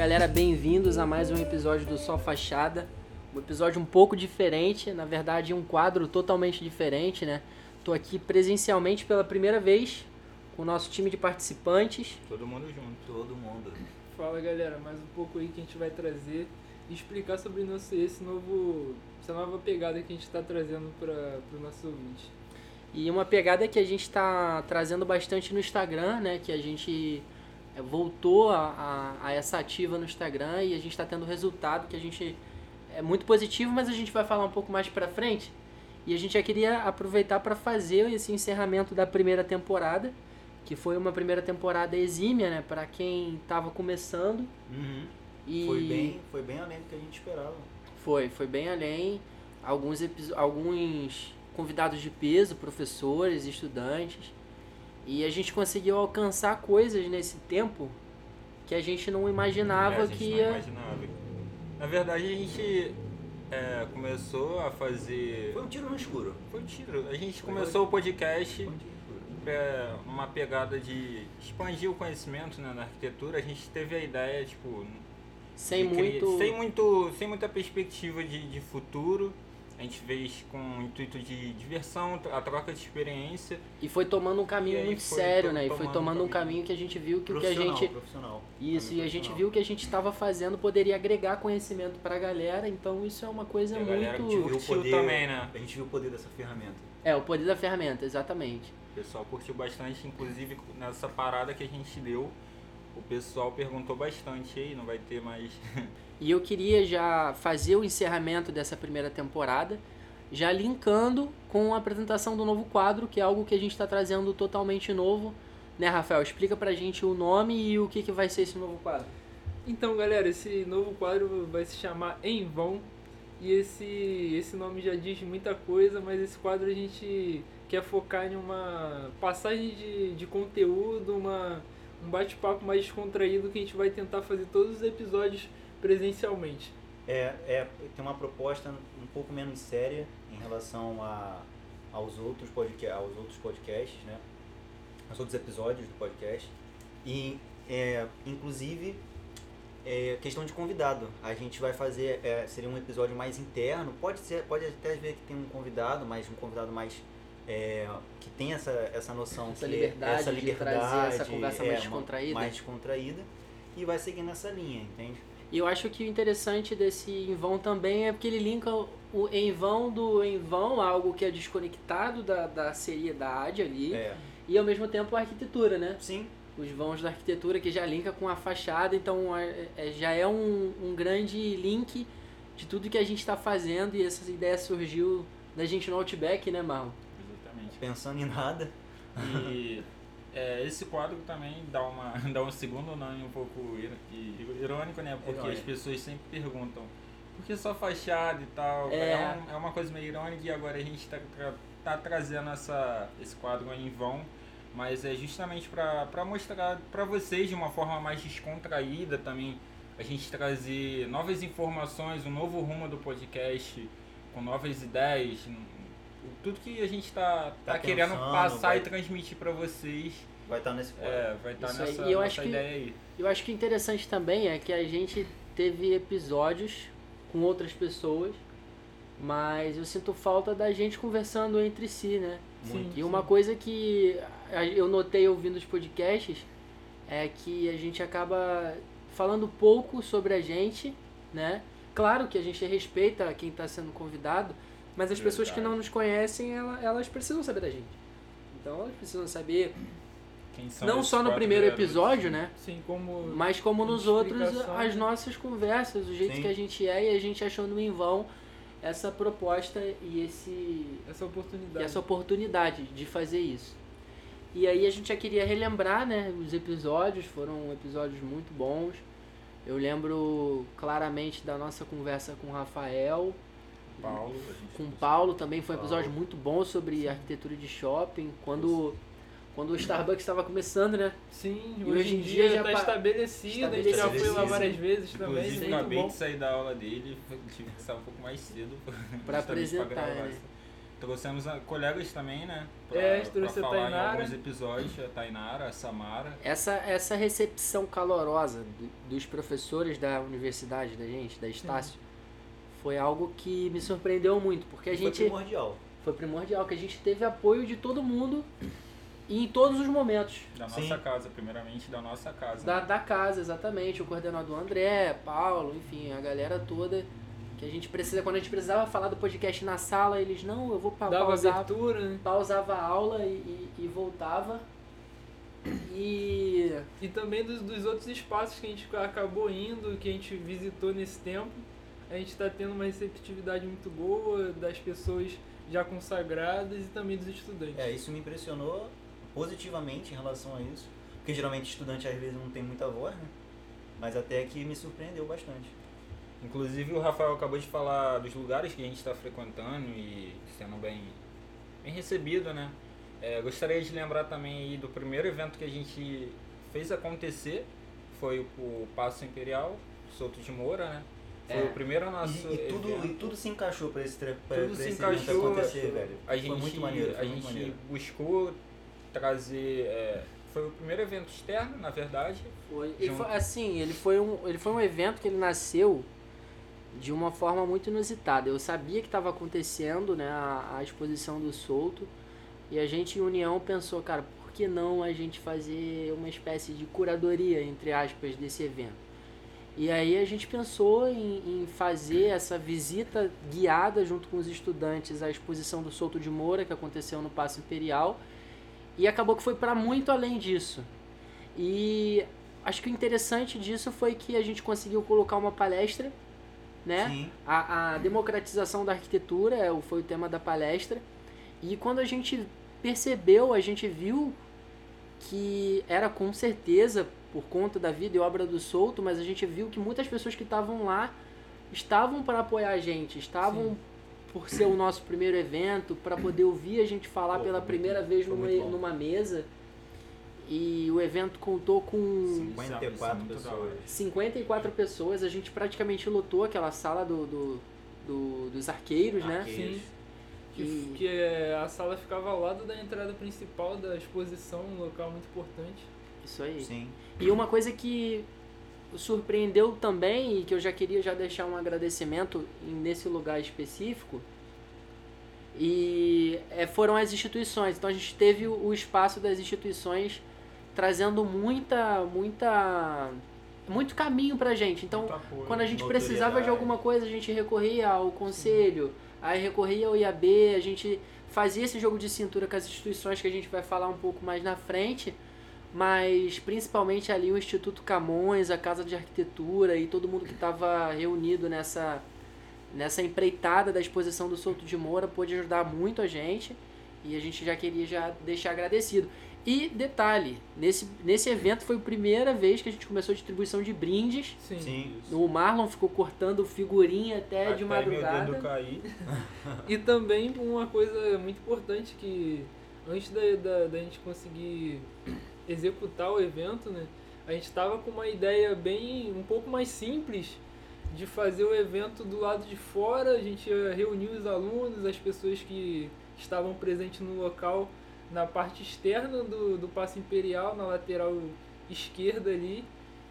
galera, bem-vindos a mais um episódio do Só Fachada. Um episódio um pouco diferente, na verdade um quadro totalmente diferente, né? Tô aqui presencialmente pela primeira vez com o nosso time de participantes. Todo mundo junto. Todo mundo. Fala galera, mais um pouco aí que a gente vai trazer e explicar sobre nosso, esse novo, essa nova pegada que a gente está trazendo para os nossos ouvintes. E uma pegada que a gente está trazendo bastante no Instagram, né? Que a gente voltou a, a, a essa ativa no Instagram e a gente está tendo resultado que a gente é muito positivo, mas a gente vai falar um pouco mais para frente. E a gente já queria aproveitar para fazer esse encerramento da primeira temporada, que foi uma primeira temporada exímia, né, para quem estava começando. Uhum. E Foi, bem, foi bem além do que a gente esperava. Foi, foi bem além. Alguns, alguns convidados de peso, professores, estudantes. E a gente conseguiu alcançar coisas nesse tempo que a gente não imaginava É, a gente que não ia. imaginava. Na verdade, a gente é, começou a fazer. Foi um tiro no escuro. Foi um tiro. A gente Foi. começou o podcast é, uma pegada de expandir o conhecimento né, na arquitetura. A gente teve a ideia, tipo. Sem criar- muito. Sem, muito, sem muita perspectiva de, de futuro. A gente fez com o intuito de diversão, a troca de experiência. E foi tomando um caminho muito sério, né? E foi tomando um caminho. que a gente viu que o que a gente. profissional. Isso, e a gente viu que a gente estava fazendo poderia agregar conhecimento pra galera, então isso é uma coisa E a muito. viu o poder- também, né? A gente viu o poder dessa ferramenta. É, o poder da ferramenta, exatamente. O pessoal curtiu bastante, inclusive nessa parada que a gente deu, o pessoal perguntou bastante aí, não vai ter mais. E eu queria já fazer o encerramento dessa primeira temporada, já linkando com a apresentação do novo quadro, que é algo que a gente está trazendo totalmente novo. Né, Rafael? Explica pra gente o nome e o que, que vai ser esse novo quadro. Então galera, esse novo quadro vai se chamar Em Vão e esse, esse nome já diz muita coisa, mas esse quadro a gente quer focar em uma passagem de, de conteúdo, uma, um bate-papo mais descontraído que a gente vai tentar fazer todos os episódios presencialmente. É, é, tem uma proposta um pouco menos séria em relação a, aos, outros aos outros podcasts, né? Aos outros episódios do podcast. E, é, inclusive, é, questão de convidado. A gente vai fazer, é, seria um episódio mais interno. Pode ser, pode até ver que tem um convidado, mas um convidado mais é, que tem essa, essa noção Essa que liberdade essa de liberdade, essa conversa mais é, descontraída. mais descontraída e vai seguir nessa linha, entende? E eu acho que o interessante desse em vão também é porque ele linka o em vão do em vão, algo que é desconectado da, da seriedade ali, É, e ao mesmo tempo a arquitetura, né? sim, Os vãos da arquitetura que já linka com a fachada, então é- é- já é um, um grande link de tudo que a gente está fazendo e essa ideia surgiu da gente no Outback, né, Marlon? Pensando em nada. E é, esse quadro também dá, uma, dá um segundo nome um pouco irônico, né? Porque as pessoas sempre perguntam por que só fachada e tal. É. um- é uma coisa meio irônica e agora a gente está tá trazendo essa, esse quadro em vão. Mas é justamente para mostrar para vocês de uma forma mais descontraída também. A gente trazer novas informações, um novo rumo do podcast, com novas ideias, tudo que a gente está tá, Tá querendo pensando, passar vai- e transmitir para vocês. Vai estar nesse quadro. É, vai estar aí. nessa, E eu nessa acho que- ideia aí. Eu acho que o interessante também é que a gente teve episódios com outras pessoas, mas eu sinto falta da gente conversando entre si, né? Sim, E uma coisa que eu notei ouvindo os podcasts é que a gente acaba falando pouco sobre a gente, né? Claro que a gente respeita quem está sendo convidado, mas as pessoas que Verdade. não nos conhecem, ela- elas precisam saber da gente. Então elas precisam saber, Quem são não só no primeiro garotos? episódio, né? Assim como Mas como nos outros, as nossas conversas, o jeito Sim. que a gente é e a gente achando em vão essa proposta e esse essa e oportunidade. essa oportunidade de fazer isso. E aí a gente já queria relembrar, né, os episódios, foram episódios muito bons. Eu lembro claramente da nossa conversa com o Rafael, Paulo, a gente com o Paulo também, foi um Paulo. episódio muito bom sobre arquitetura de shopping, quando quando o Starbucks estava começando, né? Sim, E hoje, hoje em dia dia já está estabelecido, a gente já foi lá várias vezes também, Inclusive, muito acabei bom. de sair da aula dele, tive que sair um pouco mais cedo Pra justamente apresentar, né? Trouxemos a- colegas também, né? É, trouxe a falar em alguns episódios, a Tainara, a Samara. Essa, essa recepção calorosa do- dos professores da universidade da gente, da Estácio, foi algo que me surpreendeu muito, porque a Foi gente primordial. foi primordial, que a gente teve apoio de todo mundo e em todos os momentos. Da nossa Sim. casa, primeiramente da nossa casa. Da, da casa, exatamente. O coordenador André, Paulo, enfim, a galera toda. Que a gente precisa, quando a gente precisava falar do podcast na sala, eles, não, eu vou pa Dava pausar, abertura, né? pausava a aula e, e, e voltava. E E também dos, dos outros espaços que a gente acabou indo, que a gente visitou nesse tempo. A gente está tendo uma receptividade muito boa das pessoas já consagradas e também dos estudantes. É, isso me impressionou positivamente em relação a isso. Porque geralmente estudante às vezes não tem muita voz, né? Mas até que me surpreendeu bastante. Inclusive o Rafael acabou de falar dos lugares que a gente está frequentando e sendo bem, bem recebido, né? É, gostaria de lembrar também aí do primeiro evento que a gente fez acontecer, foi o Passo Imperial, Souto de Moura, né? Foi É. o primeiro nosso E, e tudo, evento. e tudo se encaixou pra esse, pra, Tudo pra se esse encaixou, acontecer, velho. A gente, foi muito maneiro, foi a gente maneiro. buscou trazer. é, foi o primeiro evento externo, na verdade. foi, ele foi assim, ele foi, um, ele foi um evento que ele nasceu de uma forma muito inusitada. Eu sabia que estava acontecendo né, a, a exposição do Solto e a gente em união pensou, cara, por que não a gente fazer uma espécie de curadoria, entre aspas, desse evento? E aí a gente pensou em, em fazer essa visita guiada junto com os estudantes à exposição do Souto de Moura, que aconteceu no Paço Imperial, e acabou que foi para muito além disso. E acho que o interessante disso foi que a gente conseguiu colocar uma palestra, né? A, a democratização da arquitetura é foi o tema da palestra. E quando a gente percebeu, a gente viu que era com certeza por conta da vida e obra do Souto, mas a gente viu que muitas pessoas que estavam lá estavam para apoiar a gente, estavam Sim. por ser o nosso primeiro evento, para poder ouvir a gente falar Pô, pela primeira vez numa, numa mesa. E o evento contou com Isso é- isso é 54 muito da pessoas. hora. 54 pessoas, a gente praticamente lotou aquela sala do, do- do- dos arqueiros, né? Arqueiros. Sim. Que, que é, a sala ficava ao lado da entrada principal da exposição, um local muito importante. Isso aí. Sim. E uma coisa que surpreendeu também e que eu já queria já deixar um agradecimento nesse lugar específico e é, foram as instituições. Então a gente teve o, espaço das instituições trazendo muita muita muito caminho pra gente. Então apoio. quando a gente precisava de alguma coisa, a gente recorria ao conselho, aí recorria ao IAB, a gente fazia esse jogo de cintura com as instituições que a gente vai falar um pouco mais na frente, mas principalmente ali o Instituto Camões, a Casa de Arquitetura e todo mundo que estava reunido nessa nessa empreitada da exposição do Souto de Moura pôde ajudar muito a gente e a gente já queria já deixar agradecido. E detalhe, nesse, nesse evento foi a primeira vez que a gente começou a distribuição de brindes. Sim. Sim. O Marlon ficou cortando figurinha até, Até de meu dedo madrugada. cair. E também uma coisa muito importante que antes da, da, da gente conseguir executar o evento, né? A gente estava com uma ideia bem um pouco mais simples de fazer o evento do lado de fora, a gente ia reunir os alunos, as pessoas que estavam presentes no local na parte externa do, do Paço Imperial, na lateral esquerda ali,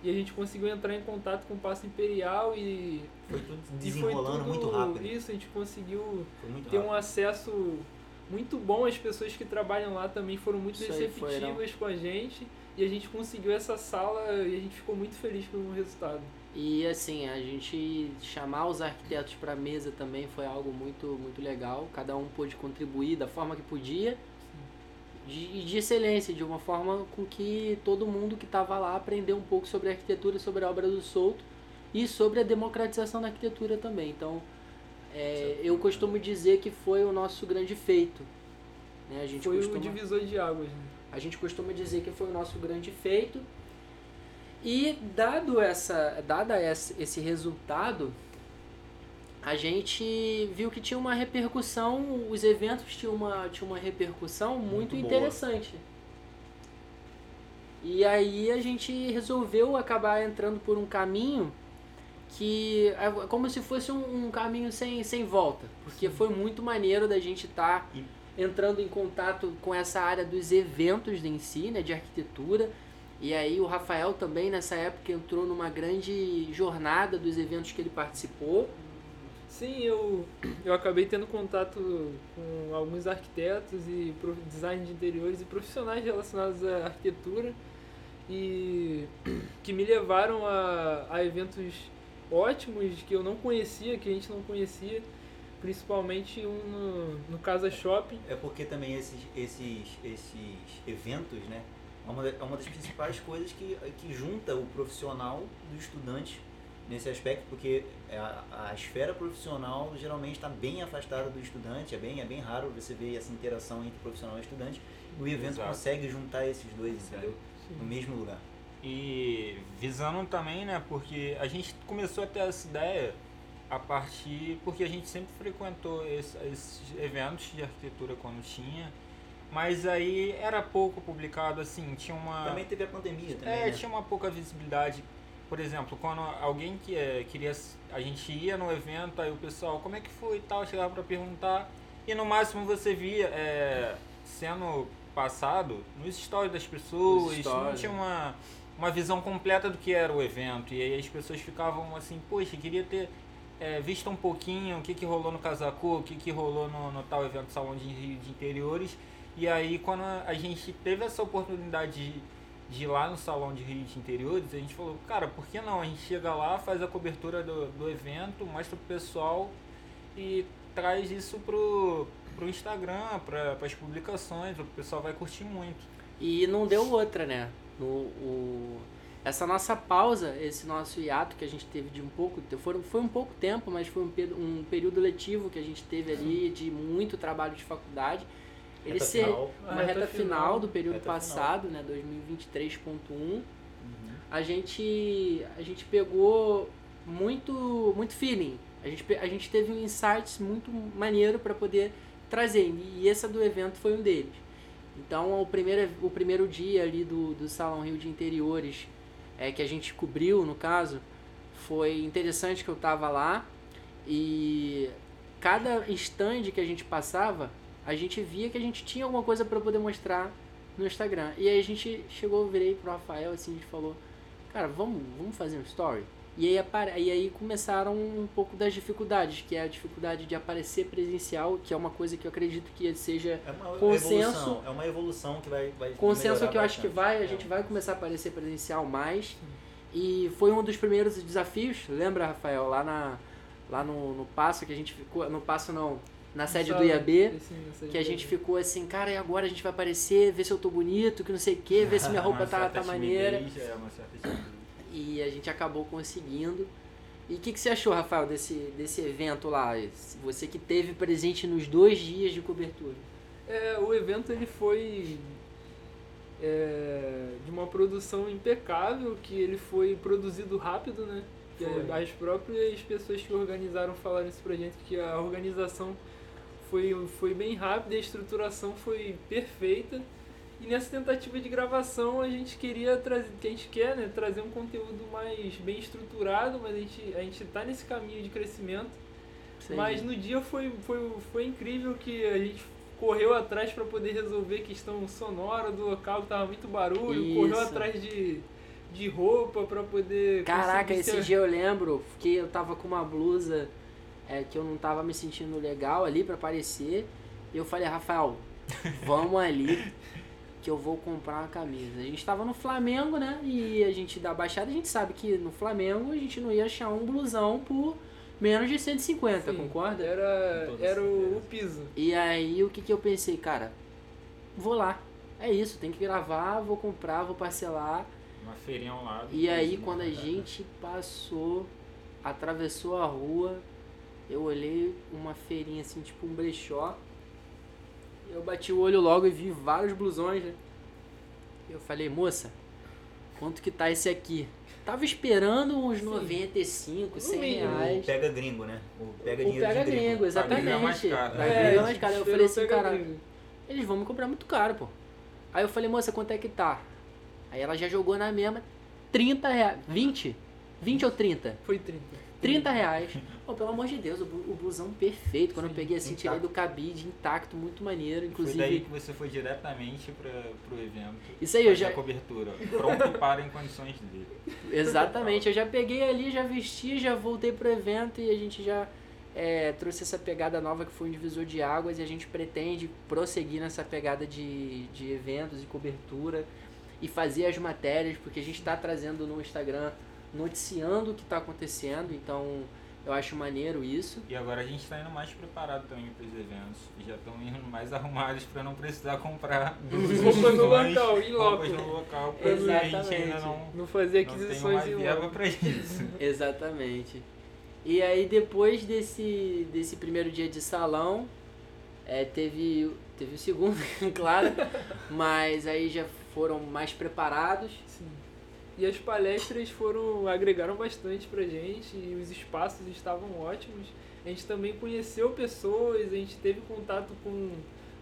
e a gente conseguiu entrar em contato com o Paço Imperial e, Foi tudo e foi desenrolando tudo muito rápido. isso, a gente conseguiu ter um rápido. acesso muito bom. As pessoas que trabalham lá também foram muito Isso receptivas com a gente. E a gente conseguiu essa sala e a gente ficou muito feliz pelo resultado. E assim, a gente chamar os arquitetos para mesa também foi algo muito, muito legal. Cada um pôde contribuir da forma que podia. De, e de excelência, de uma forma com que todo mundo que estava lá aprendeu um pouco sobre a arquitetura, sobre a obra do Souto e sobre a democratização da arquitetura também. Então, é, eu costumo dizer que foi o nosso grande feito. Né? A gente Foi costuma... o divisor de águas. Né? A gente costuma dizer que foi o nosso grande feito. E dado essa, dada esse resultado, a gente viu que tinha uma repercussão, os eventos tinham uma, tinham uma repercussão muito, Muito boa. interessante. E aí a gente resolveu acabar entrando por um caminho que é como se fosse um, um caminho sem, sem volta, porque foi muito maneiro da gente estar E- entrando em contato com essa área dos eventos em si, né, de arquitetura. E aí o Rafael também nessa época entrou numa grande jornada dos eventos que ele participou. Sim, eu, eu acabei tendo contato com alguns arquitetos e design de interiores e profissionais relacionados à arquitetura e que me levaram a, a eventos ótimos que eu não conhecia, que a gente não conhecia, principalmente um no, no Casa Shopping. É porque também esses, esses, esses eventos, né? É uma, é uma das principais coisas que, que junta o profissional do estudante nesse aspecto, porque a, a esfera profissional geralmente está bem afastada do estudante, é bem, é bem raro você ver essa interação entre profissional e estudante. E o evento Exato. consegue juntar esses dois, entendeu? No mesmo lugar. E visando também, né, porque a gente começou a ter essa ideia a partir, porque a gente sempre frequentou esse- esses eventos de arquitetura quando tinha, mas aí era pouco publicado, assim, tinha uma... Também teve a pandemia também, É, né? tinha uma pouca visibilidade. Por exemplo, quando alguém que é, queria. A gente ia no evento, aí o pessoal, como é que foi e tal, chegava pra perguntar. E no máximo você via é, sendo passado nos stories das pessoas, não stories. tinha uma, uma visão completa do que era o evento. E aí as pessoas ficavam assim, poxa, queria ter é, visto um pouquinho o que, que rolou no Casacu, o que, que rolou no, no tal evento Salão de Rio de Interiores. E aí quando a gente teve essa oportunidade de de ir lá no salão de Rio de Interiores, a gente falou, cara, por que não? A gente chega lá, faz a cobertura do, do evento, mostra pro pessoal e traz isso pro, pro Instagram, para as publicações, o pessoal vai curtir muito. E não deu outra, né? No, o, essa nossa pausa, esse nosso hiato que a gente teve de um pouco, foram, foi um pouco tempo, mas foi um, um período letivo que a gente teve ali de muito trabalho de faculdade. Ele Reta ser final. uma A reta, reta final, do período Reta final. passado, né, 2023.1, Uhum. a gente a gente pegou muito muito feeling. A gente a gente teve um insights muito maneiro para poder trazer e esse do evento foi um deles. Então o primeiro o primeiro dia ali do, do Salão Rio de Interiores é que a gente cobriu no caso foi interessante que eu tava lá e cada stand que a gente passava a gente via que a gente tinha alguma coisa para poder mostrar no Instagram. E aí a gente chegou, virei pro Rafael assim, a gente falou, cara, vamos, vamos fazer um story? E aí, e aí começaram um pouco das dificuldades, que é a dificuldade de aparecer presencial, que é uma coisa que eu acredito que seja É uma Consenso- evolução, é uma evolução que vai, vai consenso que eu acho que bastante. vai, a gente vai começar a aparecer presencial mais. E foi um dos primeiros desafios, lembra, Rafael, lá na lá no, no passo que a gente ficou, no passo não, na sede do? IAB, Sim, que a gente ficou assim, cara, e agora a gente vai aparecer, ver se eu tô bonito, que não sei o que, ver se minha roupa tá, tá maneira. É, uma certa. E a gente acabou conseguindo. E o que, que você achou, Rafael, desse, desse evento lá? Você que teve presente nos dois dias de cobertura. É, o evento ele foi é, de uma produção impecável, que ele foi produzido rápido, né? Foi. as próprias pessoas que organizaram falaram isso pra gente, que a organização foi, foi bem rápida, a estruturação foi perfeita. E nessa tentativa de gravação a gente queria trazer, que a gente quer, né, trazer um conteúdo mais bem estruturado, mas a gente, a gente tá nesse caminho de crescimento. Sim. Mas no dia foi, foi, foi incrível que a gente correu atrás para poder resolver a questão sonora do local, que tava muito barulho, Isso. correu atrás de, de roupa para poder. Caraca, esse ser- dia eu lembro que eu tava com uma blusa é, que eu não tava me sentindo legal ali pra aparecer. E eu falei, Rafael, vamos ali que eu vou comprar uma camisa. A gente tava no Flamengo, né? E a gente da Baixada, a gente sabe que no Flamengo a gente não ia achar um blusão por menos de 150, Sim, concorda? Era, era o, o piso. E aí o que, que eu pensei, cara? Vou lá. É isso, tem que gravar, vou comprar, vou parcelar. Uma feirinha ao lado. E aí quando a gente passou, atravessou a rua, eu olhei uma feirinha assim, tipo um brechó. Eu bati o olho logo e vi vários blusões, né? Eu falei, moça, quanto que tá esse aqui? Tava esperando uns Sim. 95, No 100 mínimo. O reais. pega gringo, né? O pega O dinheiro pega de gringo. gringo, exatamente. gringo é mais caro. Pra É, gringo é mais caro. Eu falei assim, Pega cara, gringo. eles vão me cobrar muito caro, pô. Aí eu falei, moça, quanto é que tá? Aí ela já jogou na mesma 30 reais. 20? 20 ou 30? Foi 30. 30 reais. Pô, pelo amor de Deus, o, o busão perfeito. Quando eu Sim, peguei assim, tirei intacto. do cabide, intacto, muito maneiro. Foi Inclusive, daí que você foi diretamente para pro evento. Isso aí, eu já- a cobertura. Pronto para em condições dele. Exatamente, eu já peguei ali, já vesti, já voltei pro evento e a gente já é, trouxe essa pegada nova que foi um divisor de águas e a gente pretende prosseguir nessa pegada de, de eventos e cobertura e fazer as matérias, porque a gente está trazendo no Instagram noticiando o que está acontecendo, então eu acho maneiro isso. E agora a gente está indo mais preparado também para os eventos. Já estão indo mais arrumados para não precisar comprar Roupa no local, em loco. roupas no local, porque a gente Exatamente. ainda não, Não fazer não tem uma aquisições em verba loco. para isso. Exatamente. E aí depois desse, desse primeiro dia de salão, é, teve, teve o segundo, claro, mas aí já foram mais preparados. Sim. E as palestras foram agregaram bastante pra gente e os espaços estavam ótimos. A gente também conheceu pessoas, a gente teve contato com,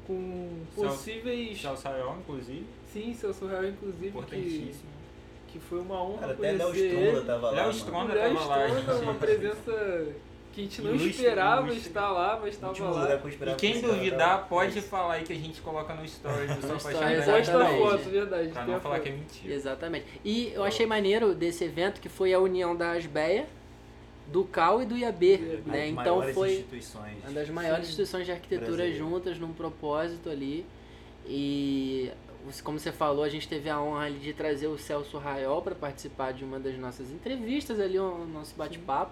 com possíveis. Tchau, Sayol, inclusive. Sim, seu surreal, inclusive, que, Importantíssimo. que foi uma honra Cara, até Léo conhecer Stronda ele. tava lá. Léo. Stronda O Léo tava lá, Stronda, gente. uma presença que a gente não Ilustre, esperava ilustre. estar lá, mas estava Último lá. que eu E quem duvidar, tava. pode falar aí que a gente coloca no story do story, Apaixonado. Posta foto, verdade. Pra não falar foto. que é mentira. Exatamente. E eu achei maneiro desse evento que foi a união da Asbeia, do CAL e do IAB. IAB. Né? As Então maiores foi instituições. uma das maiores Sim. instituições de arquitetura juntas num propósito ali. E como você falou, a gente teve a honra ali de trazer o Celso Raiol para participar de uma das nossas entrevistas ali, o nosso bate-papo.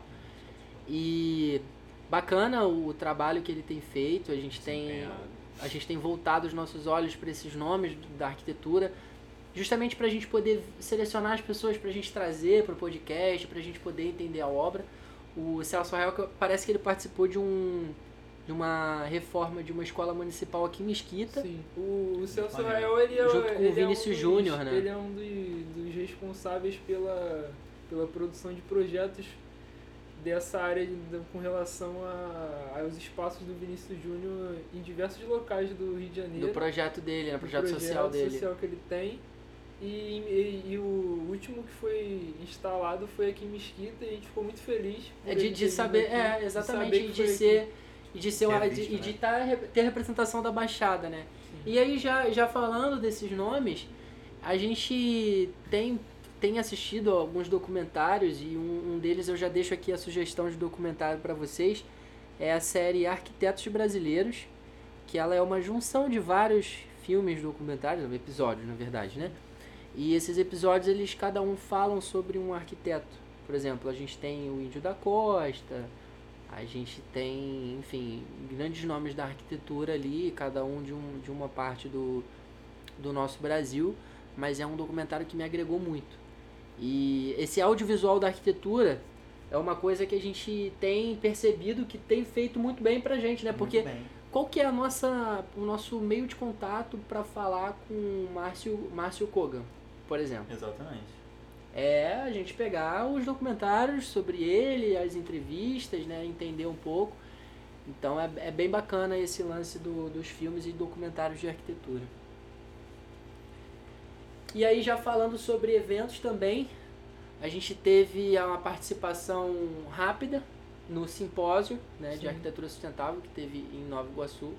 E bacana o trabalho que ele tem feito. A gente tem a gente tem voltado os nossos olhos para esses nomes da arquitetura, justamente para a gente poder selecionar as pessoas para a gente trazer para o podcast, para a gente poder entender a obra. O Celso Rael que parece que ele participou de um de uma reforma de uma escola municipal aqui em Mesquita. Sim, o, o Celso. Rael, ele é, Junto com o Vinícius é um dos, Júnior, né? Ele é um dos, dos responsáveis pela, pela produção de projetos dessa área de- com relação a, aos espaços do Vinícius Júnior em diversos locais do Rio de Janeiro. Do projeto dele, né? do projeto, social dele. social que ele tem. E, e, e o último que foi instalado foi aqui em Mesquita e a gente ficou muito feliz. por É de, de saber, aqui, é, de exatamente, saber e que de ser aqui. e de ser é uma, visto, de, e né? de tá, ter representação da Baixada, né? E aí já, já falando desses nomes, a gente tem, tem assistido alguns documentários e um, um deles eu já deixo aqui a sugestão de documentário para vocês, é a série Arquitetos Brasileiros, que ela é uma junção de vários filmes documentários, episódios na verdade, né? E esses episódios eles cada um falam sobre um arquiteto. Por exemplo, a gente tem o Índio da Costa, a gente tem, enfim, grandes nomes da arquitetura ali, cada um de, um, de uma parte do, do nosso Brasil, mas é um documentário que me agregou muito. E esse audiovisual da arquitetura é uma coisa que a gente tem percebido que tem feito muito bem pra gente, né? Porque qual que é a nossa, o nosso meio de contato para falar com o Márcio, Márcio Kogan, por exemplo? Exatamente. É a gente pegar os documentários sobre ele, as entrevistas, né? Entender um pouco. Então é, é bem bacana esse lance do, dos filmes e documentários de arquitetura. E aí já falando sobre eventos também, a gente teve uma participação rápida no simpósio né, de arquitetura sustentável que teve em Nova Iguaçu.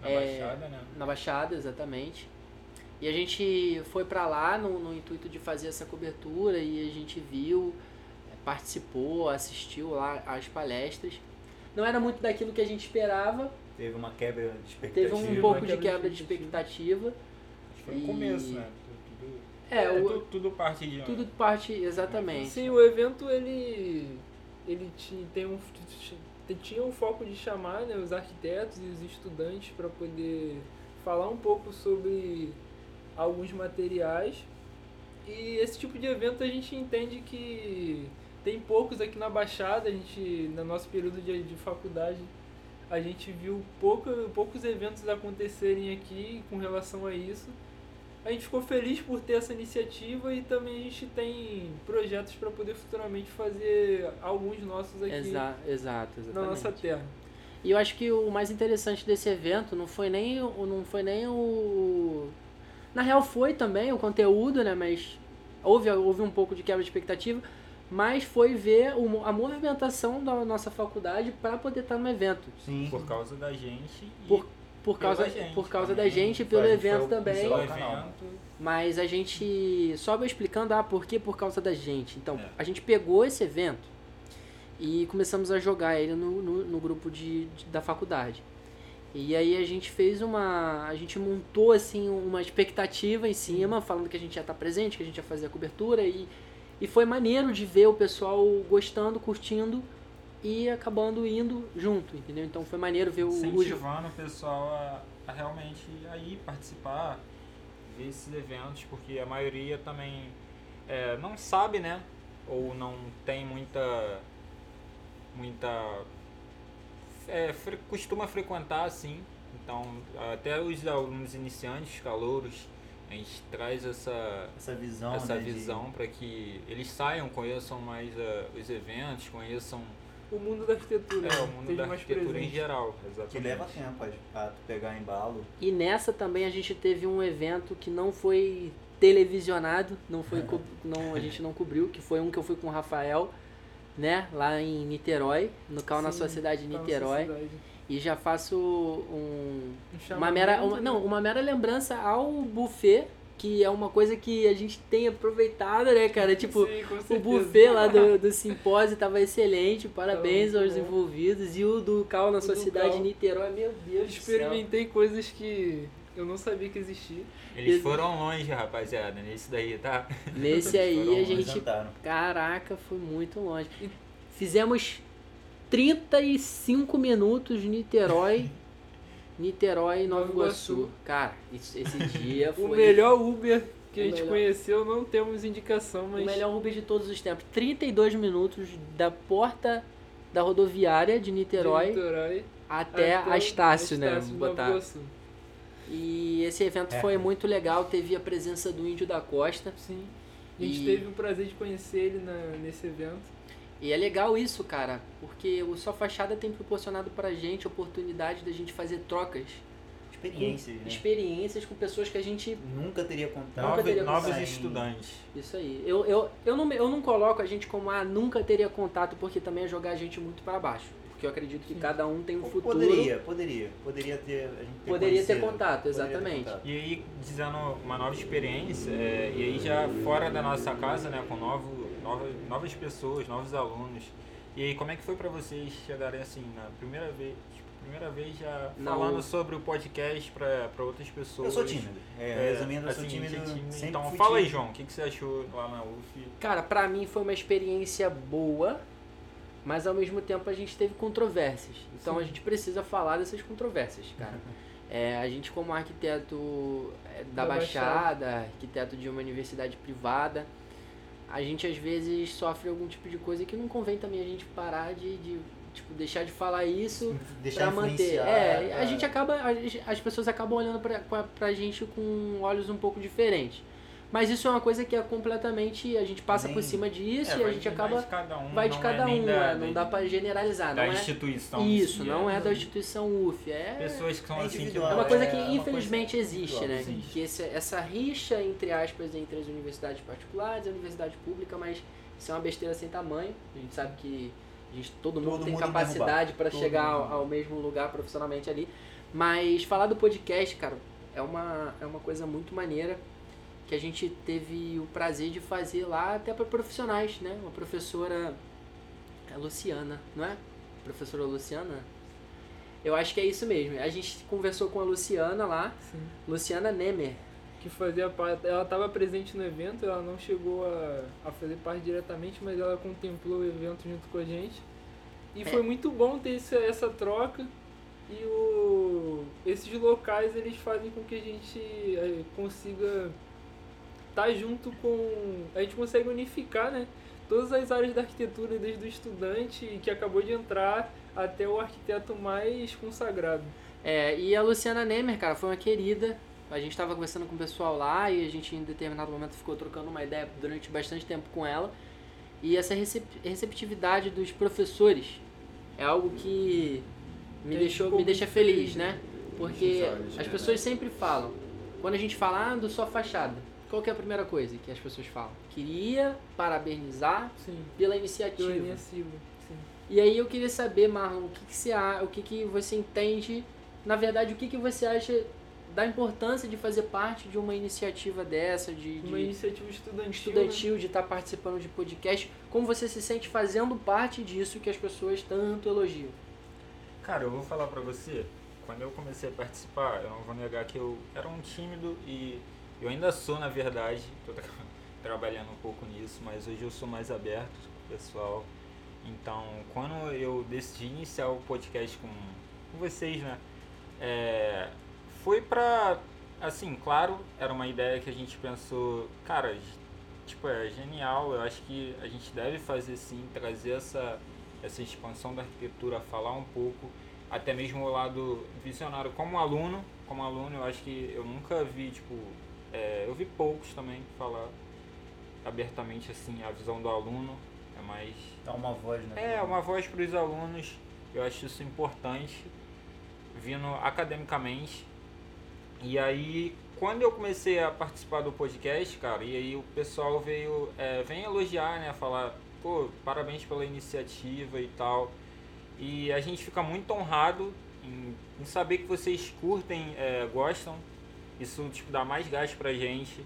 Na É, Baixada, né? Na Baixada, exatamente. E a gente foi pra lá no, no intuito de fazer essa cobertura e a gente viu, eh, participou, assistiu lá às palestras. Não era muito daquilo que a gente esperava, Teve uma quebra de teve expectativa. um uma pouco de quebra de quebra de expectativa. Acho que foi no E- começo, né? Tudo, É, é, o- tudo, tudo parte de... tudo parte exatamente. Sim, o evento ele ele ti- tem um ti- tinha um foco de chamar né, os arquitetos e os estudantes para poder falar um pouco sobre alguns materiais. E esse tipo de evento a gente entende que tem poucos aqui na Baixada, a gente no nosso período de, de faculdade a gente viu pouca, poucos eventos acontecerem aqui com relação a isso. A gente ficou feliz por ter essa iniciativa e também a gente tem projetos para poder futuramente fazer alguns nossos aqui Exa exato, na nossa terra. E eu acho que o mais interessante desse evento não foi nem o, não foi nem o na real foi também o conteúdo, né, mas houve houve um pouco de quebra de expectativa, mas foi ver o- a movimentação da nossa faculdade para poder estar no evento. Sim. Por causa da gente e Por, por causa, gente por causa da também. gente e pelo evento o também. pelo evento. Mas a gente. Só vou explicando, ah, por que por causa da gente. Então, É. a gente pegou esse evento e começamos a jogar ele no, no, no grupo de, de- da faculdade. E aí a gente fez uma. A gente montou assim uma expectativa em cima, falando que a gente ia estar presente, que a gente ia fazer a cobertura e, e foi maneiro de ver o pessoal gostando, curtindo e acabando indo junto, entendeu? Então foi maneiro ver o, incentivando o pessoal a, a realmente a ir participar, ver esses eventos, porque a maioria também é, não sabe, né? Ou não tem muita. muita. É, fre- costuma frequentar assim. Então, até os alunos iniciantes, calouros, a gente traz essa, Essa visão, essa né, de- visão para que eles saiam, conheçam mais ah, os eventos, conheçam O mundo da arquitetura. é, o né? mundo da arquitetura em presente. geral. Exatamente. Que leva tempo a, pegar embalo. E nessa também a gente teve um evento que não foi televisionado, não foi não, a gente não cobriu, que foi um que eu fui com o Rafael, né, lá em Niterói, no Cal na sua cidade Niterói, e já faço um Um uma mera uma, né? não, uma mera lembrança ao buffet, que é uma coisa que a gente tem aproveitado, né, cara? Tipo, Sim, o buffet lá do, do simpósio tava excelente, parabéns muito aos bom. envolvidos. E o do Cal na O sua cidade Cal. Niterói, meu Deus do céu. Experimentei coisas que eu não sabia que existia. Eles foram longe, rapaziada, nesse daí, tá? Nesse aí a gente Jantaram. Caraca, foi muito longe. Fizemos 35 minutos Niterói, Niterói e Nova Nova Iguaçu. Iguaçu. Cara, esse dia foi O melhor Uber que O a gente melhor. conheceu, não temos indicação, o mas melhor Uber de todos os tempos. 32 minutos da porta da rodoviária de de Niterói Niterói até, a Estácio, né? Estácio, Nova Botar. Iguaçu. E esse evento É. foi muito legal, teve a presença do Índio da Costa. Sim. A gente E- teve o prazer de conhecer ele na- nesse evento. E é legal isso, cara, porque o Só Fachada tem proporcionado pra gente a oportunidade da gente fazer trocas Experiências, né? experiências com pessoas que a gente. Nunca teria contato. Nunca teria Novos, contato. estudantes. Isso aí. Eu, eu, eu, não, eu não coloco a gente como ah, nunca teria contato, porque também é jogar a gente muito para baixo. Porque eu acredito que cada um tem um futuro. Poderia, poderia. Poderia ter. A gente ter Poderia ter contato, Poderia ter exatamente. contato. E aí, dizendo uma nova experiência, é, e aí já fora da nossa casa, né, com novo, novas, novas pessoas, novos alunos. E aí, como é que foi pra vocês chegarem assim, na primeira vez, primeira vez já Não. falando sobre o podcast pra, pra outras pessoas? Eu sou tímido. É, resumindo, eu sou assim, tímido. você é tímido. sempre Então, fala aí, tímido. João, o que, que você achou lá na UF? Cara, pra mim foi uma experiência boa, mas ao mesmo tempo a gente teve controvérsias. Então a gente precisa falar dessas controvérsias, cara. É, a gente como arquiteto é, da, Da Baixada, arquiteto de uma universidade privada, a gente às vezes sofre algum tipo de coisa que não convém também a gente parar de, de tipo, deixar de falar isso Deixar pra manter. influenciar, É, a gente acaba. As pessoas acabam olhando pra, pra, pra gente com olhos um pouco diferentes. Mas isso é uma coisa que é completamente. A gente passa Nem- por cima disso É, e a gente de- acaba. Vai de cada um, Vai de não cada é um, da, é, não dá pra generalizar. da Não é, instituição. em isso, não é. é da instituição UF. É, Pessoas que são É assim, que é uma coisa que é infelizmente coisa existe, né? existe. Que esse- essa rixa, entre aspas, entre as universidades particulares e a universidade pública, mas isso é uma besteira sem tamanho. A gente sabe que a gente, todo mundo Todo tem mundo no capacidade para chegar mundo ao, ao mesmo lugar profissionalmente ali. Mas falar do podcast, cara, é uma, é uma coisa muito maneira que a gente teve o prazer de fazer lá até para profissionais, né? Uma professora, a Luciana, não é? Professora Luciana? Eu acho que é isso mesmo. A gente conversou com a Luciana lá, Sim. Luciana Nemer. Que fazia parte. Ela estava presente no evento, ela não chegou a, a fazer parte diretamente, mas ela contemplou o evento junto com a gente. E É. foi muito bom ter esse, essa troca. E o, esses locais eles fazem com que a gente eh, consiga estar junto com. A gente consegue unificar, né? Todas as áreas da arquitetura, desde o estudante que acabou de entrar até o arquiteto mais consagrado. É, e a Luciana Nemer, cara, foi uma querida. A gente tava conversando com o pessoal lá e a gente em determinado momento ficou trocando uma ideia durante bastante tempo com ela. E essa recep- receptividade dos professores é algo que me, gente deixou, me deixa muito feliz, feliz, né? Porque as né? pessoas sempre falam, quando a gente fala ah, do só fachada, qual que é a primeira coisa que as pessoas falam? Queria parabenizar Sim. pela iniciativa. Pela iniciativa. Sim. E aí eu queria saber, Marlon, o que, que você a- o que, que você entende, na verdade, o que, que você acha da importância de fazer parte de uma iniciativa dessa, de, de Uma iniciativa estudantil. né? estudantil, de estar participando de podcast, como você se sente fazendo parte disso que as pessoas tanto elogiam? Cara, eu vou falar pra você, quando eu comecei a participar, eu não vou negar que eu era um tímido e eu ainda sou, na verdade, tô tra- trabalhando um pouco nisso, mas hoje eu sou mais aberto com o pessoal. Então, quando eu decidi iniciar o podcast com, com vocês, né, é, foi pra, assim, claro, era uma ideia que a gente pensou, cara, tipo, é genial, eu acho que a gente deve fazer sim, trazer essa, essa expansão da arquitetura, falar um pouco, até mesmo o lado visionário como aluno, como aluno eu acho que eu nunca vi, tipo, é, eu vi poucos também falar abertamente assim, a visão do aluno é mais Dá uma voz, né? é, uma voz para os alunos, eu acho isso importante, vindo academicamente. E aí, quando eu comecei a participar do podcast, cara, e aí o pessoal veio, é, vem elogiar, né, falar, pô, parabéns pela iniciativa e tal. E a gente fica muito honrado em, em saber que vocês curtem, é, gostam. Isso, tipo, dá mais gás pra gente,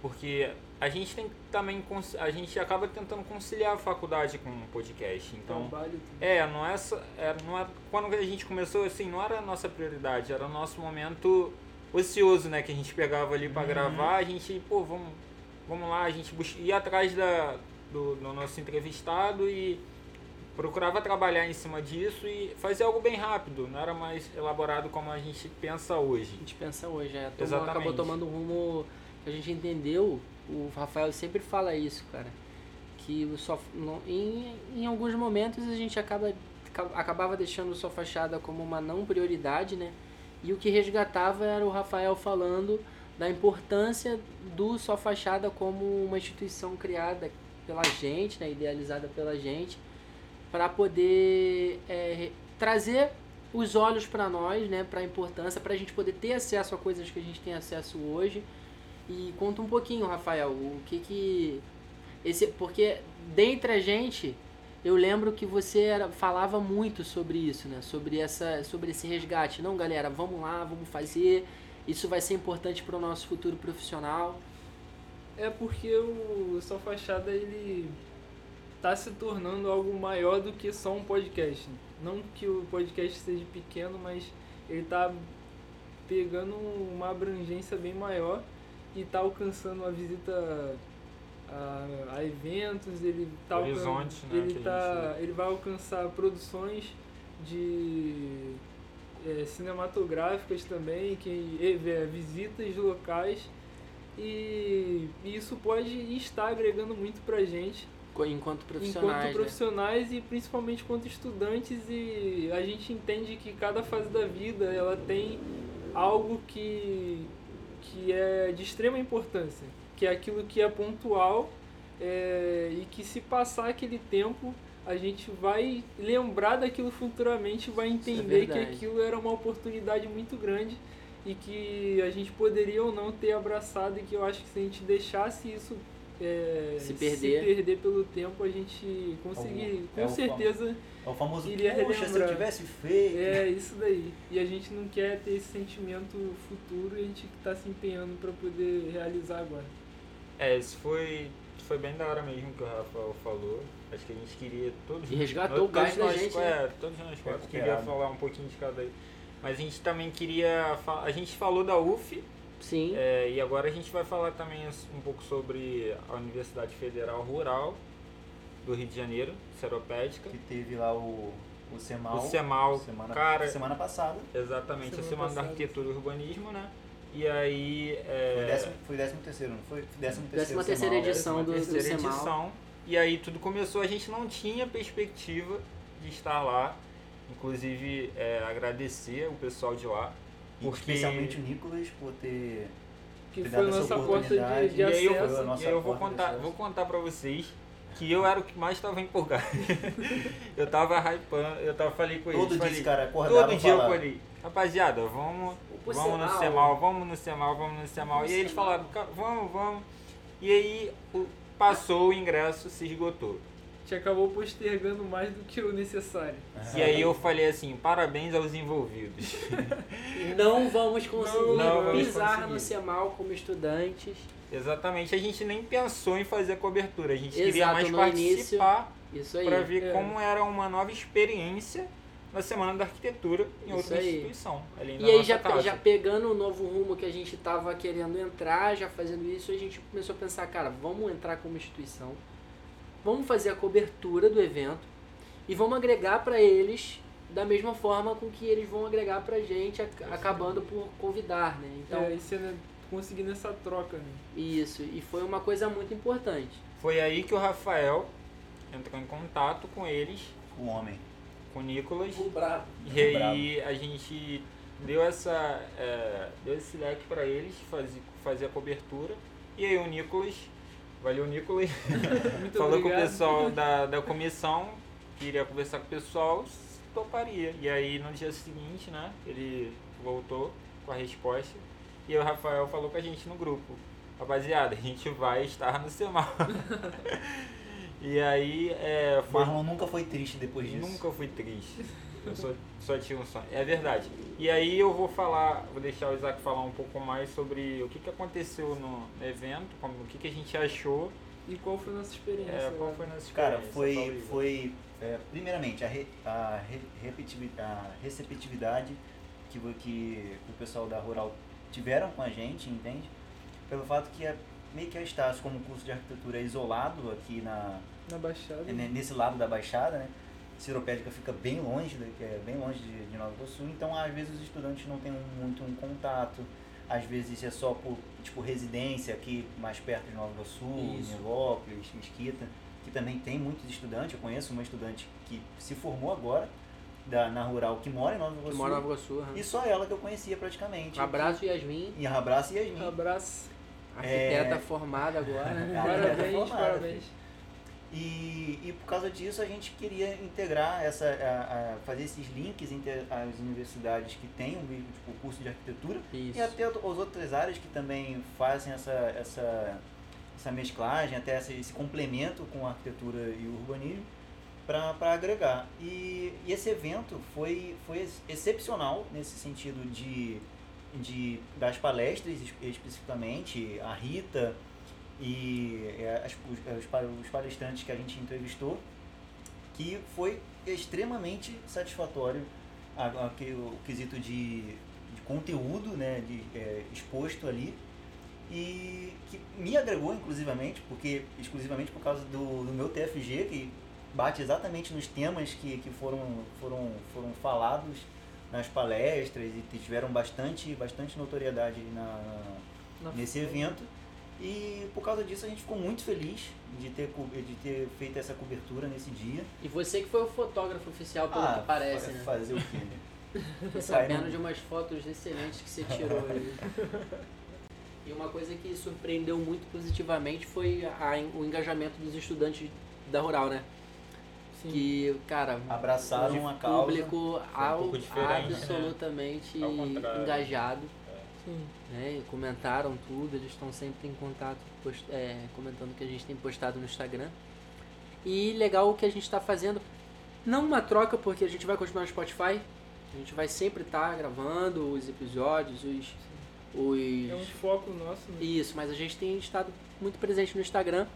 porque a gente tem também, a gente acaba tentando conciliar a faculdade com o podcast, então... Trabalho. É, não é, só- é, não é quando a gente começou assim, não era a nossa prioridade, era o nosso momento ocioso, né, que a gente pegava ali pra gravar, a gente, pô, vamos, vamos lá, a gente ia atrás da do, do nosso entrevistado e procurava trabalhar em cima disso e fazer algo bem rápido, não era mais elaborado como a gente pensa hoje. A gente pensa hoje, é, tomou- Exatamente. acabou tomando um rumo que a gente entendeu, o Rafael sempre fala isso, cara, que no- em, em alguns momentos a gente acaba, ca- acabava deixando o sua fachada como uma não prioridade, né? E o que resgatava era o Rafael falando da importância do só fachada como uma instituição criada pela gente, né, idealizada pela gente, para poder é, trazer os olhos para nós, né, para a importância, para a gente poder ter acesso a coisas que a gente tem acesso hoje. E conta um pouquinho, Rafael, o que que esse, porque dentre a gente, eu lembro que você era, falava muito sobre isso, né, sobre essa, sobre esse resgate. Não, galera, vamos lá, vamos fazer. Isso vai ser importante para o nosso futuro profissional. É porque o Só Fachada ele tá se tornando algo maior do que só um podcast. Não que o podcast seja pequeno, mas ele tá pegando uma abrangência bem maior e tá alcançando a visita a, a eventos, ele tá Horizontes, né, ele tá ele vai alcançar produções de é, cinematográficas também, que é, visitas locais e isso pode estar agregando muito pra gente Enquanto profissionais, enquanto né? profissionais e principalmente enquanto estudantes e a gente entende que cada fase da vida ela tem algo que, que é de extrema importância, que é aquilo que é pontual é, e que se passar aquele tempo a gente vai lembrar daquilo futuramente, vai entender que verdade. aquilo era uma oportunidade muito grande e que a gente poderia ou não ter abraçado e que eu acho que se a gente deixasse isso é, Se perder. perder pelo tempo, a gente conseguir, É com o certeza, É o famoso, Iria poxa, se eu relembrar." tivesse feito. é isso daí. E a gente não quer ter esse sentimento futuro e a gente está se empenhando para poder realizar agora. É, isso foi, foi bem da hora mesmo que o Rafael falou. Acho que a gente queria todos E resgatou todos o gás da nós, gente, É, né? todos nós quatro É, queria é. falar um pouquinho de cada aí. Mas a gente também queria. A gente falou da UF Sim. é, e agora a gente vai falar também um pouco sobre a Universidade Federal Rural do Rio de Janeiro, Seropédica. Que teve lá o, o Semal. O CEMAL, semana, cara, semana passada. exatamente, a Semana Semana da passada. Arquitetura e Urbanismo, né? E aí. É, Foi décimo, foi décimo terceiro, não foi? Décimo terceiro Décima terceira edição do- do terceira CEMAL. edição. E aí tudo começou, a gente não tinha perspectiva de estar lá. Inclusive, é, agradecer o pessoal de lá. Porque- Especialmente o Nicolas por ter. Que Ter foi a dado essa nossa porta de, oportunidade. de E aí eu, e aí eu vou contar, vou contar pra vocês que eu era o que mais estava empolgado. eu tava hypando, eu tava falei com eles. Todo dia falei, esse cara acordava Todo dia eu falava. falei, rapaziada, vamos, vamos no Semal. Vamos no Semal, vamos no Semal. E eles falaram, "Ca- vamos, vamos. E aí o- passou o ingresso, se esgotou. A gente acabou postergando mais do que o necessário. E aí eu falei assim, parabéns aos envolvidos. Não vamos conseguir Não vamos pisar conseguir. no CEMAL como estudantes. Exatamente, a gente nem pensou em fazer a cobertura, a gente queria Exato, mais no participar para ver É. como era uma nova experiência na Semana da Arquitetura em Isso outra aí. instituição, E aí já, casa. já pegando o novo rumo que a gente estava querendo entrar, já fazendo isso, a gente começou a pensar, cara, vamos entrar como instituição, vamos fazer a cobertura do evento e vamos agregar para eles da mesma forma com que eles vão agregar pra gente, ac- acabando por convidar, né? Então, é, e sendo, conseguindo essa troca, né? isso, e foi uma coisa muito importante. Foi aí que o Rafael entrou em contato com eles, O homem. com o Nicolas, bravo. e aí a gente deu essa é, deu esse leque para eles fazer fazer a cobertura e aí o Nicolas valeu Nicolas Muito falou com o obrigado. pessoal da, da comissão que iria conversar com o pessoal toparia e aí no dia seguinte né ele voltou com a resposta e aí o Rafael falou com a gente no grupo rapaziada a gente vai estar no Semal e aí é, foi Marlon nunca foi triste depois disso. Nunca fui triste. Eu só, só tinha um sonho. É verdade. E aí eu vou falar, vou deixar o Isaac falar um pouco mais sobre o que, que aconteceu no evento, como, o que, que a gente achou, E qual foi a nossa experiência? é, qual foi a nossa Cara, experiência. Fala, foi, foi é, primeiramente a, re, a, re, a receptividade que, que o pessoal da Rural tiveram com a gente, entende? Pelo fato que é, meio que a Estácio, como curso de arquitetura é isolado aqui na, Na Baixada. é, ne- nesse lado da Baixada, né? Ciropédica fica bem longe, é bem longe de, de Nova Iguaçu, então às vezes os estudantes não têm muito um contato, às vezes é só por tipo residência aqui mais perto de Nova Iguaçu. Nilópolis, Mesquita, que também tem muitos estudantes. Eu conheço uma estudante que se formou agora da, na rural que mora em Nova Que Iguaçu. mora em Nova Iguaçu. aham. E só ela que eu conhecia praticamente. Abraço, Yasmin, E abraço Yasmin. Abraço. arquiteta É. formada agora. Parabéns, formada, parabéns. E, e por causa disso a gente queria integrar essa, a- a- fazer esses links entre as universidades que têm mesmo tipo, curso de arquitetura Isso. e até as outras áreas que também fazem essa, essa, essa mesclagem, até essa- esse complemento com a arquitetura e o urbanismo para agregar. E, e esse evento foi, foi ex- excepcional nesse sentido de, de das palestras es- especificamente, a Rita e é, as- os, os pa- os palestrantes que a gente entrevistou, que foi extremamente satisfatório a, a, que- o quesito de, de conteúdo né, de, é, exposto ali e que me agregou inclusivamente, porque exclusivamente por causa do, do meu TFG, que bate exatamente nos temas que, que foram, foram, foram falados nas palestras e tiveram bastante, bastante notoriedade na, Na- nesse evento. E por causa disso a gente ficou muito feliz de ter, de ter feito essa cobertura nesse dia. E você que foi o fotógrafo oficial, pelo que parece, fa- né? Fazer o quê, né? Tô sabendo de umas fotos excelentes que você tirou aí. E uma coisa que surpreendeu muito positivamente foi a- o engajamento dos estudantes da Rural, né? Sim. Que, cara, Abraçaram a causa. público um ao- né? absolutamente contrário. engajado. Né? Comentaram tudo, eles estão sempre em contato, post- é, comentando o que a gente tem postado no Instagram. E legal o que a gente está fazendo, não uma troca, porque a gente vai continuar no Spotify, a gente vai sempre estar gravando os episódios, os, os É um foco nosso, né? isso, mas a gente tem estado muito presente no Instagram.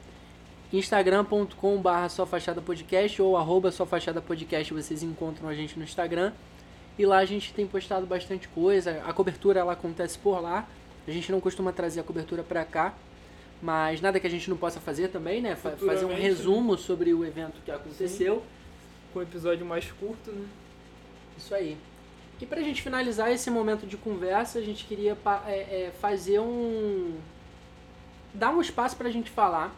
só fachada podcast ou arroba só fachada podcast vocês encontram a gente no Instagram e lá a gente tem postado bastante coisa a cobertura ela acontece por lá a gente não costuma trazer a cobertura pra cá mas nada que a gente não possa fazer também né Fa- fazer um Futuramente, resumo sobre o evento que aconteceu Com um episódio mais curto, né? Isso aí. E pra gente finalizar esse momento de conversa, a gente queria é, é, fazer um. dar um espaço pra gente falar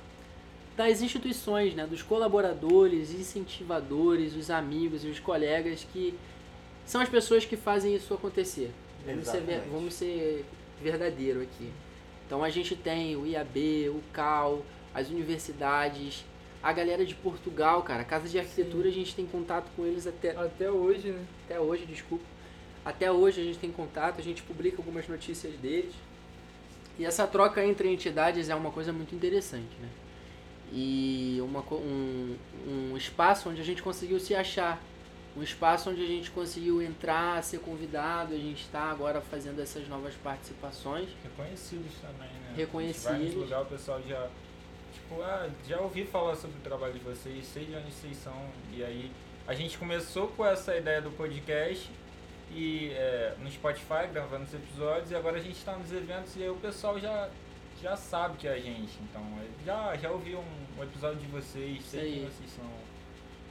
das instituições, né? dos colaboradores, incentivadores, os amigos e os colegas que são as pessoas que fazem isso acontecer. Vamos ser, vamos ser verdadeiro aqui. Então a gente tem o IAB, o CAL, as universidades, A galera de Portugal, cara, Casa de Arquitetura, a gente tem contato com eles até, Até hoje, né? até hoje, desculpa. Até hoje a gente tem contato, a gente publica algumas notícias deles. E essa troca entre entidades é uma coisa muito interessante, né? E uma, um, um espaço onde a gente conseguiu se achar. Um espaço onde a gente conseguiu entrar, ser convidado, a gente está agora fazendo essas novas participações. Reconhecidos também, né? Reconhecidos. Nos lugar, o pessoal já. Tipo, ah, já ouvi falar sobre o trabalho de vocês, sei de onde vocês são. E aí, a gente começou com essa ideia do podcast e é, no Spotify, gravando os episódios, e agora a gente está nos eventos e aí o pessoal já, já sabe que é a gente. Então, é, já, já ouvi um, um episódio de vocês, sei aí. vocês são.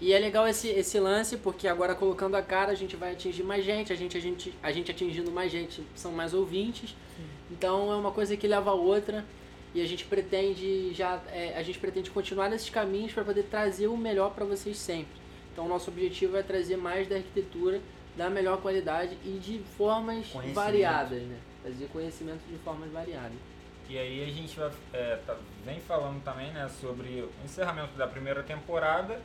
E é legal esse, esse lance, porque agora colocando a cara a gente vai atingir mais gente, a gente, a gente, a gente atingindo mais gente são mais ouvintes. Então é uma coisa que leva a outra e a gente pretende já é, a gente pretende continuar nesses caminhos para poder trazer o melhor para vocês sempre. Então o nosso objetivo é trazer mais da arquitetura da melhor qualidade e de formas variadas, né? Trazer conhecimento de formas variadas. E aí a gente vai, é, tá- vem falando também né, sobre o encerramento da primeira temporada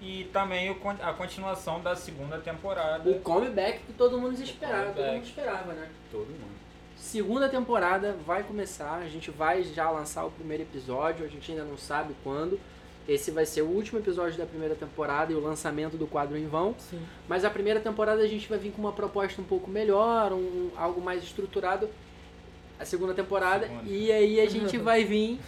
e também o a continuação da segunda temporada. O comeback que todo mundo esperava, todo mundo esperava, né? Todo mundo. Segunda temporada vai começar, a gente vai já lançar o primeiro episódio, a gente ainda não sabe quando. Esse vai ser o último episódio da primeira temporada e o lançamento do quadro em vão. Sim. Mas a primeira temporada a gente vai vir com uma proposta um pouco melhor, um, algo mais estruturado. A segunda temporada Segunda. e aí a gente vai vir,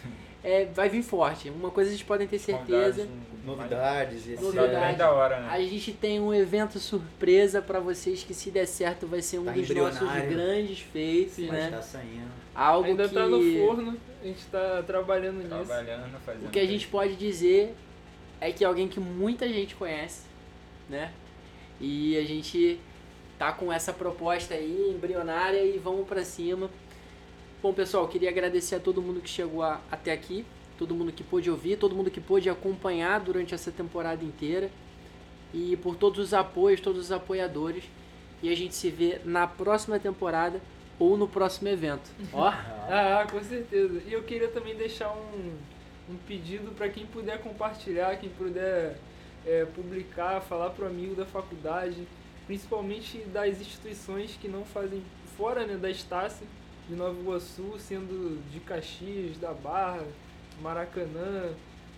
é, vai vir forte. Uma coisa vocês podem ter certeza. Novidades e Novidade. Novidade. Bem da hora, né? A gente tem um evento surpresa pra vocês que se der certo vai ser um Tá dos nossos grandes feitos, Sim. né? Tá saindo. Algo Ainda que tá no forno, a gente tá trabalhando nisso. Trabalhando, fazendo. O que a gente pode dizer é que é alguém que muita gente conhece, né? E a gente tá com essa proposta aí embrionária e vamos pra cima. Bom, pessoal, queria agradecer a todo mundo que chegou a- até aqui, todo mundo que pôde ouvir, todo mundo que pôde acompanhar durante essa temporada inteira e por todos os apoios, todos os apoiadores. E a gente se vê na próxima temporada ou no próximo evento. Ó, Ah, com certeza. E eu queria também deixar um, um pedido para quem puder compartilhar, quem puder é, publicar, falar pro amigo da faculdade, principalmente das instituições que não fazem fora né, da Estácio, de Nova Iguaçu, sendo de Caxias, da Barra, Maracanã,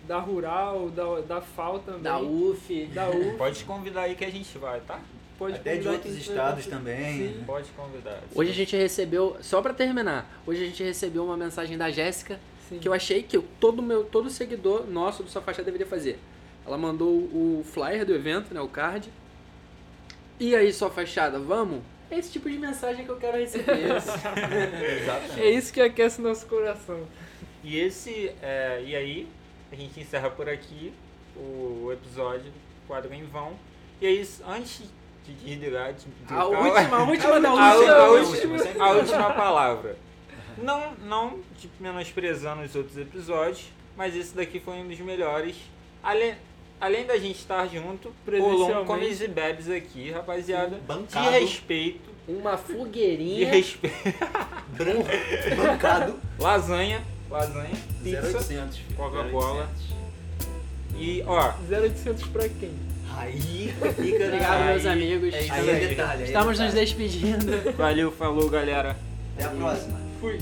da Rural, da, da FAO também. da UF. Da UF. Pode convidar aí que a gente vai, tá? Pode Até de outros estados também. Sim. Pode convidar. Hoje a gente recebeu, só pra terminar, hoje a gente recebeu uma mensagem da Jéssica Sim. que eu achei que eu- todo meu todo seguidor nosso do Sua Faixa deveria fazer. Ela mandou o flyer do evento, né, o card. E aí, sua fachada, vamos? É esse tipo de mensagem que eu quero receber. Exatamente. É isso que aquece nosso coração. E esse, é, e aí, a gente encerra por aqui o episódio do quadro em vão. E aí, antes de desligar, de, de a última, a última da a, última. a a última, a última palavra. Não, não tipo, menosprezando os outros episódios, mas esse daqui foi um dos melhores. Além, além da gente estar junto, rolou um Presencialmente. comes e bebes aqui, rapaziada. De Bancado. respeito. Uma De fogueirinha. respeito. Branco, bancado. Lasanha. Lasanha. Pizza. 0800. filho, Coca-Cola. 0800. E, ó, 0800 pra quem? Aí fica Obrigado, meus amigos. é isso Aí é aí. detalhe. aí é Estamos nos detalhe. despedindo. valeu, falou, galera. Até a próxima. Fui.